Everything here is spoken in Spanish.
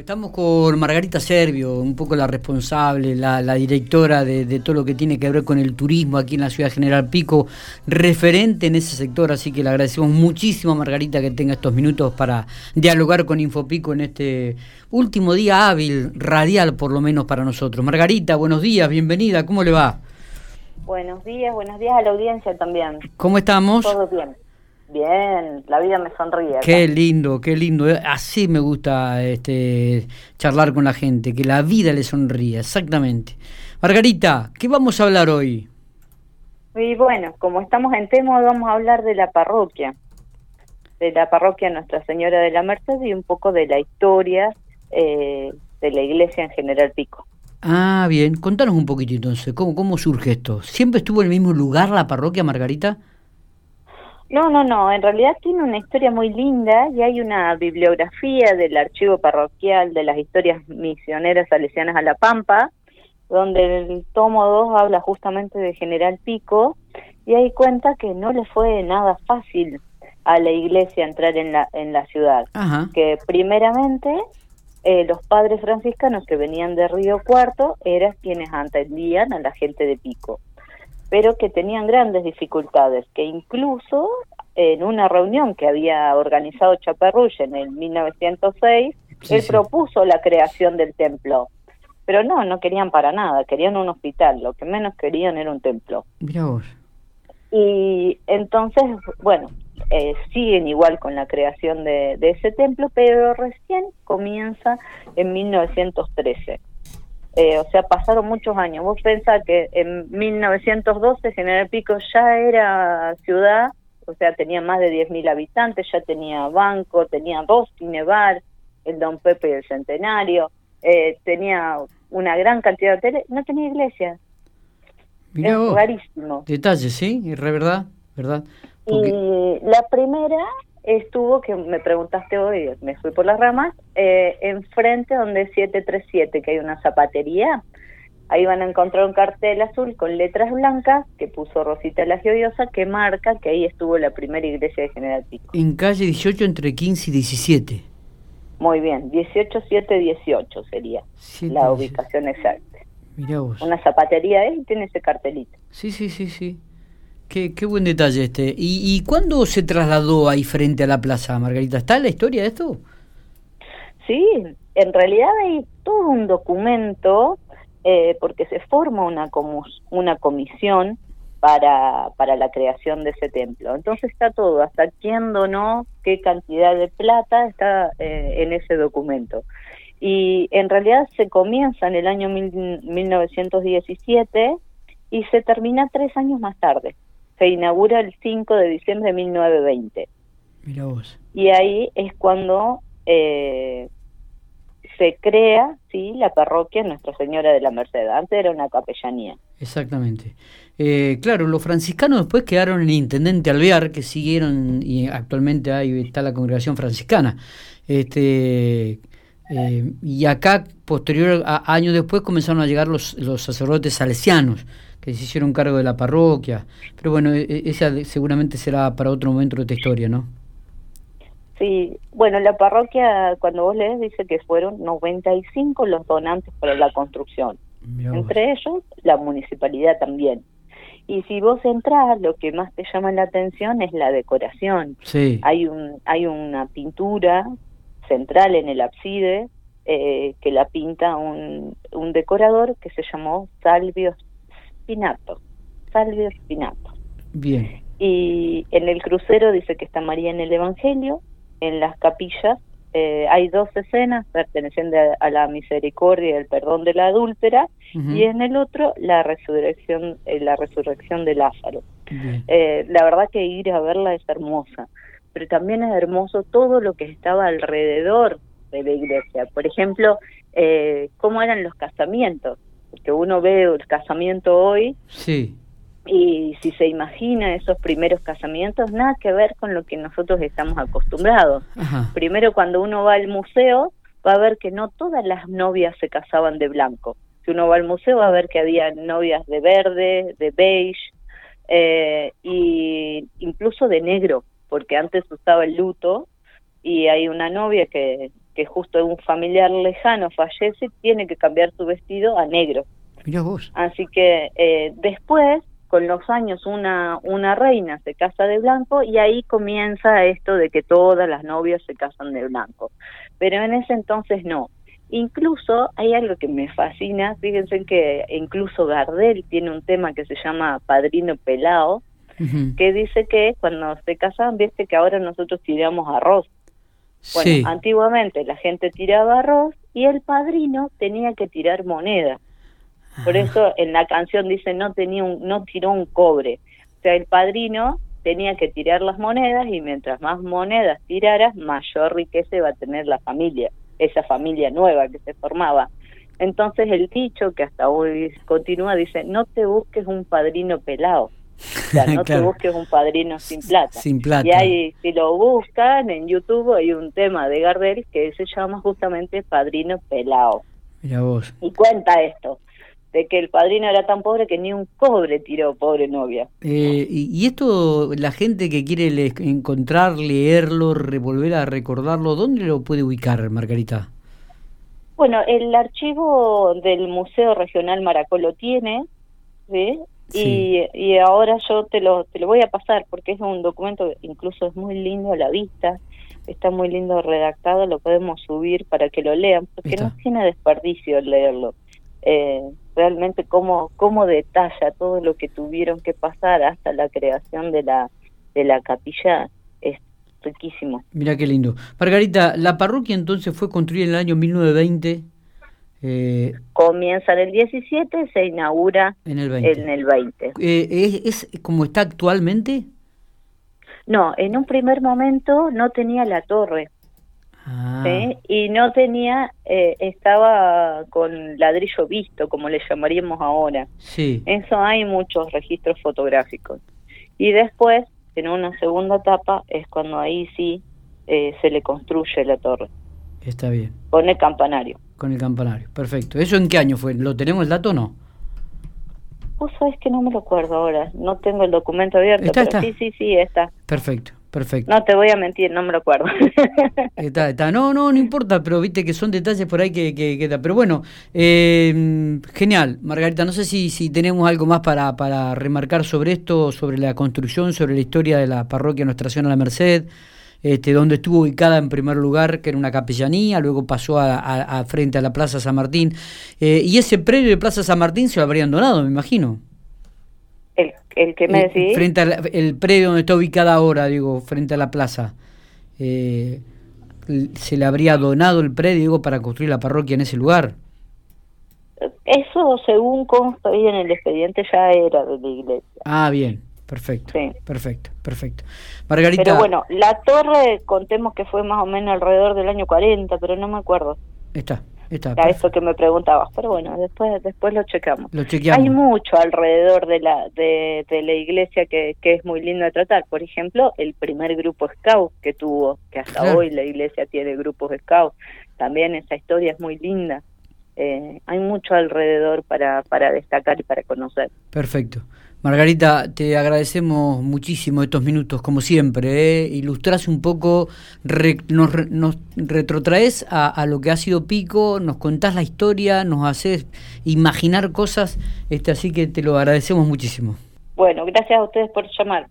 Estamos con Margarita Servio, un poco la responsable, la, directora de, todo lo que tiene que ver con el turismo aquí en la ciudad General Pico, referente en ese sector, así que le agradecemos muchísimo a Margarita que tenga estos minutos para dialogar con Infopico en este último día hábil, radial por lo menos para nosotros. Margarita, buenos días, bienvenida, ¿cómo le va? Buenos días, buenos días a la audiencia también. ¿Cómo estamos? Todo bien. Bien, la vida me sonríe. Qué lindo, qué lindo. Así me gusta este, charlar con la gente, que la vida le sonríe, exactamente. Margarita, ¿qué vamos a hablar hoy? Y bueno, como estamos en tema, vamos a hablar de la parroquia, de la parroquia Nuestra Señora de la Merced y un poco de la historia eh, de la iglesia en General Pico. Ah, bien, contanos un poquito entonces, ¿cómo, cómo surge esto? ¿Siempre estuvo en el mismo lugar la parroquia, Margarita? No, no, no, en realidad tiene una historia muy linda y hay una bibliografía del archivo parroquial de las historias misioneras salesianas a La Pampa, donde el tomo 2 habla justamente de General Pico y ahí cuenta que no le fue nada fácil a la iglesia entrar en la, en la ciudad, que primeramente eh, los padres franciscanos que venían de Río Cuarto eran quienes atendían a la gente de Pico pero que tenían grandes dificultades, que incluso en una reunión que había organizado Chaparrulla en el 1906, él propuso la creación del templo. Pero no, no querían para nada, querían un hospital, lo que menos querían era un templo. Y entonces, bueno, eh, siguen igual con la creación de, de ese templo, pero recién comienza en 1913. Eh, o sea, pasaron muchos años. Vos pensás que en 1912 General Pico ya era ciudad, o sea, tenía más de 10.000 habitantes, ya tenía banco, tenía dos cinebar, el Don Pepe y el Centenario, eh, tenía una gran cantidad de hoteles, no tenía iglesia. es rarísimo. Detalles, ¿sí? Es verdad, ¿verdad? Y la primera estuvo, que me preguntaste hoy, me fui por las ramas, eh, enfrente donde 737, que hay una zapatería. Ahí van a encontrar un cartel azul con letras blancas que puso Rosita la Geodiosa que marca que ahí estuvo la primera iglesia de General Pico. En calle 18 entre 15 y 17. Muy bien, 18, 7, 18 sería la ubicación exacta. Mirá vos. Una zapatería ahí tiene ese cartelito. Sí, sí, sí, sí. Qué, buen detalle este. ¿Y, ¿Y cuándo se trasladó ahí frente a la plaza, Margarita? ¿Está la historia de esto? Sí, en realidad hay todo un documento eh, porque se forma una, una comisión para, para la creación de ese templo. Entonces está todo, hasta quién donó qué cantidad de plata está eh, en ese documento. Y en realidad se comienza en el año 1917 y se termina tres años más tarde se inaugura el 5 de diciembre de 1920. Mira vos. Y ahí es cuando eh, se crea sí la parroquia Nuestra Señora de la Merced. Antes era una capellanía. Exactamente. Eh, claro, los franciscanos después quedaron en Intendente Alvear, que siguieron, y actualmente ahí está la congregación franciscana. Este, eh, y acá, posterior a años después, comenzaron a llegar los, los sacerdotes salesianos que se hicieron cargo de la parroquia. Pero bueno, e, e, esa seguramente será para otro momento de esta historia, ¿no? Sí, bueno, la parroquia, cuando vos lees, dice que fueron 95 los donantes para la construcción. Entre ellos, la municipalidad también. Y si vos entras, lo que más te llama la atención es la decoración. Sí. Hay, un, hay una pintura central en el ábside eh, que la pinta un, un decorador que se llamó Salvio Spinato, Salvio Spinato. Bien. Y en el crucero dice que está María en el Evangelio, en las capillas eh, hay dos escenas pertenecientes a la misericordia y el perdón de la adúltera y en el otro la resurrección eh, la resurrección de Lázaro. Eh, la verdad que ir a verla es hermosa pero también es hermoso todo lo que estaba alrededor de la iglesia. Por ejemplo cómo eran los casamientos porque uno ve el casamiento hoy sí. y si se imagina esos primeros casamientos, nada que ver con lo que nosotros estamos acostumbrados. Primero cuando uno va al museo va a ver que no todas las novias se casaban de blanco. Si uno va al museo va a ver que había novias de verde, de beige, eh, y incluso de negro, porque antes usaba el luto y hay una novia que, que justo un familiar lejano fallece, tiene que cambiar su vestido a negro. Mira vos. Así que eh, después, con los años, una, una reina se casa de blanco y ahí comienza esto de que todas las novias se casan de blanco. Pero en ese entonces no. Incluso hay algo que me fascina, fíjense que incluso Gardel tiene un tema que se llama Padrino Pelao, que dice que cuando se casaban, viste que ahora nosotros tiramos arroz. Bueno, antiguamente la gente tiraba arroz y el padrino tenía que tirar moneda. Por ah. eso en la canción dice no tenía un, no tiró un cobre. O sea, el padrino tenía que tirar las monedas y mientras más monedas tiraras, mayor riqueza va a tener la familia, esa familia nueva que se formaba. Entonces el dicho que hasta hoy continúa dice, no te busques un padrino pelado no te busques un padrino sin plata. Sin plata. Y ahí, si lo buscan en YouTube, hay un tema de Gardel que se llama justamente Padrino Pelao. Mira vos. Y cuenta esto, de que el padrino era tan pobre que ni un cobre tiró, pobre novia. Eh, y, esto, la gente que quiere encontrar, leerlo, volver a recordarlo, ¿dónde lo puede ubicar, Margarita? Bueno, el archivo del Museo Regional Maracó lo tiene, ¿sí? Y, y ahora yo te lo, te lo voy a pasar porque es un documento que incluso es muy lindo a la vista, está muy lindo redactado, lo podemos subir para que lo lean, porque no tiene desperdicio leerlo. Eh, realmente cómo, cómo detalla todo lo que tuvieron que pasar hasta la creación de la, de la capilla es riquísimo. Mira qué lindo. Margarita, la parroquia entonces fue construida en el año 1920 eh, Comienza en el 17, se inaugura en el 20. En el 20. Eh, ¿es, como está actualmente? No, en un primer momento no tenía la torre. Ah. Y no tenía, eh, estaba con ladrillo visto, como le llamaríamos ahora. Sí. Eso hay muchos registros fotográficos. Y después, en una segunda etapa, es cuando ahí sí eh, se le construye la torre. Está bien. Con el campanario. Con el campanario, perfecto. ¿Eso en qué año fue? ¿Lo tenemos el dato o no? Vos sabés que no me lo acuerdo ahora, no tengo el documento abierto, pero sí, sí, sí, está. Perfecto, perfecto. No te voy a mentir, no me lo acuerdo. está, está. No, no, no importa, pero viste que son detalles por ahí que, que queda. Pero bueno, eh, genial, Margarita, no sé si, si tenemos algo más para, para remarcar sobre esto, sobre la construcción, sobre la historia de la parroquia Nuestra Señora de la Merced este, donde estuvo ubicada en primer lugar, que era una capellanía, luego pasó a, frente a la Plaza San Martín. Eh, y ese predio de Plaza San Martín se lo habrían donado, me imagino. ¿El, el que me eh, decís? Frente al predio donde está ubicada ahora, digo, frente a la plaza. Eh, ¿Se le habría donado el predio digo, para construir la parroquia en ese lugar? Eso, según consta ahí en el expediente, ya era de la iglesia. Ah, bien. Perfecto, perfecto, perfecto. Margarita. Pero bueno, la torre, contemos que fue más o menos alrededor del año 40, pero no me acuerdo. Está, está. A eso que me preguntabas, pero bueno, después después lo checamos. Lo chequeamos. Hay mucho alrededor de la de, la iglesia que, que es muy lindo de tratar. Por ejemplo, el primer grupo scout que tuvo, que hasta hoy la iglesia tiene grupos scout. También esa historia es muy linda. Eh, hay mucho alrededor para, para destacar y para conocer. Perfecto. Margarita, te agradecemos muchísimo estos minutos, como siempre. ¿eh? Ilustrás un poco, nos, nos, retrotraes a, lo que ha sido Pico, nos contás la historia, nos haces imaginar cosas, este, así que te lo agradecemos muchísimo. Bueno, gracias a ustedes por llamar.